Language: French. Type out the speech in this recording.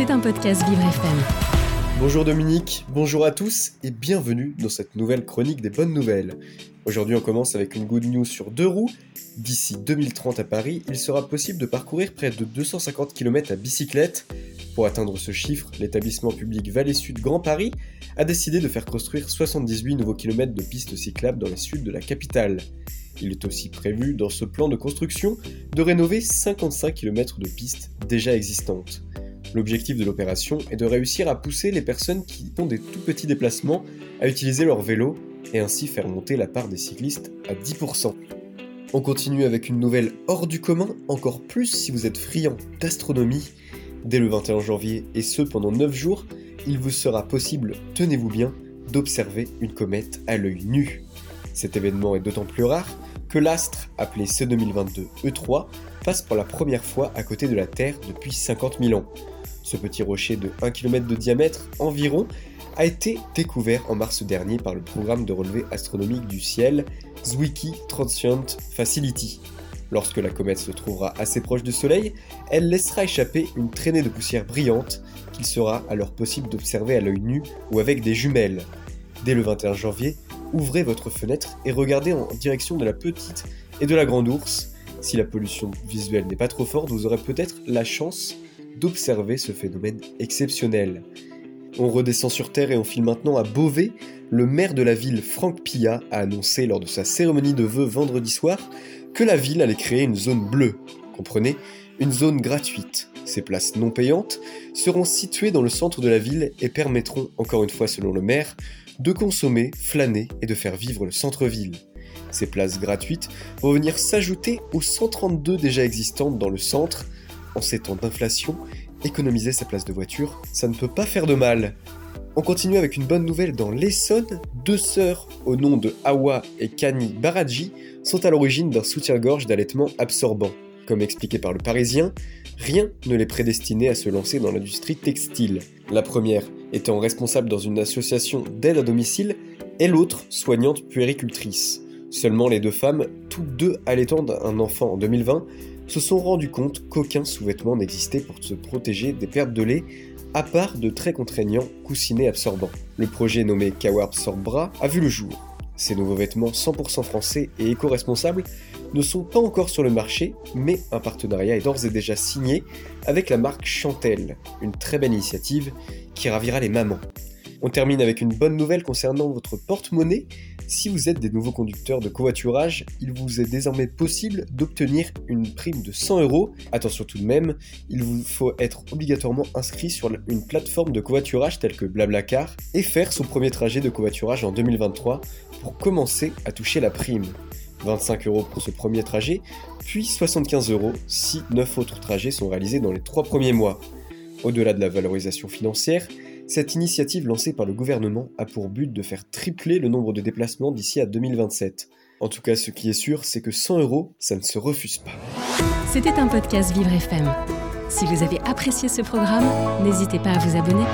C'est un podcast Vivre FM. Bonjour Dominique, bonjour à tous et bienvenue dans cette nouvelle chronique des bonnes nouvelles. Aujourd'hui on commence avec une good news sur deux roues. D'ici 2030 à Paris, il sera possible de parcourir près de 250 km à bicyclette. Pour atteindre ce chiffre, l'établissement public Vallée Sud Grand Paris a décidé de faire construire 78 nouveaux kilomètres de pistes cyclables dans les sud de la capitale. Il est aussi prévu dans ce plan de construction de rénover 55 km de pistes déjà existantes. L'objectif de l'opération est de réussir à pousser les personnes qui font des tout petits déplacements à utiliser leur vélo et ainsi faire monter la part des cyclistes à 10%. On continue avec une nouvelle hors du commun, encore plus si vous êtes friand d'astronomie. Dès le 21 janvier, et ce pendant 9 jours, il vous sera possible, tenez-vous bien, d'observer une comète à l'œil nu. Cet événement est d'autant plus rare que l'astre, appelé C2022 E3, passe pour la première fois à côté de la Terre depuis 50 000 ans. Ce petit rocher de 1 km de diamètre environ a été découvert en mars dernier par le programme de relevé astronomique du ciel Zwicky Transient Facility. Lorsque la comète se trouvera assez proche du Soleil, elle laissera échapper une traînée de poussière brillante qu'il sera alors possible d'observer à l'œil nu ou avec des jumelles. Dès le 21 janvier, ouvrez votre fenêtre et regardez en direction de la petite et de la grande ours. Si la pollution visuelle n'est pas trop forte, vous aurez peut-être la chance d'observer ce phénomène exceptionnel. On redescend sur Terre et on file maintenant à Beauvais. Le maire de la ville, Franck Pilla, a annoncé lors de sa cérémonie de vœux vendredi soir que la ville allait créer une zone bleue. Comprenez Une zone gratuite. Ces places non payantes seront situées dans le centre de la ville et permettront, encore une fois selon le maire, de consommer, flâner et de faire vivre le centre-ville. Ces places gratuites vont venir s'ajouter aux 132 déjà existantes dans le centre. En ces temps d'inflation, économiser sa place de voiture, ça ne peut pas faire de mal. On continue avec une bonne nouvelle dans l'Essonne. Deux sœurs, au nom de Hawa et Kani Baradji, sont à l'origine d'un soutien-gorge d'allaitement absorbant. Comme expliqué par le Parisien, rien ne les prédestinait à se lancer dans l'industrie textile. La première étant responsable dans une association d'aide à domicile et l'autre soignante puéricultrice. Seulement les deux femmes, toutes deux allaitant un enfant en 2020, se sont rendues compte qu'aucun sous-vêtement n'existait pour se protéger des pertes de lait, à part de très contraignants coussinets absorbants. Le projet nommé Kawa Absorb Bra a vu le jour. Ces nouveaux vêtements 100% français et éco-responsables ne sont pas encore sur le marché, mais un partenariat est d'ores et déjà signé avec la marque Chantel, une très belle initiative qui ravira les mamans. On termine avec une bonne nouvelle concernant votre porte-monnaie. Si vous êtes des nouveaux conducteurs de covoiturage, il vous est désormais possible d'obtenir une prime de 100 euros. Attention tout de même, il vous faut être obligatoirement inscrit sur une plateforme de covoiturage telle que Blablacar et faire son premier trajet de covoiturage en 2023 pour commencer à toucher la prime. 25 euros pour ce premier trajet, puis 75 euros si 9 autres trajets sont réalisés dans les 3 premiers mois. Au-delà de la valorisation financière, cette initiative lancée par le gouvernement a pour but de faire tripler le nombre de déplacements d'ici à 2027. En tout cas, ce qui est sûr, c'est que 100 euros, ça ne se refuse pas. C'était un podcast Vivre FM. Si vous avez apprécié ce programme, n'hésitez pas à vous abonner.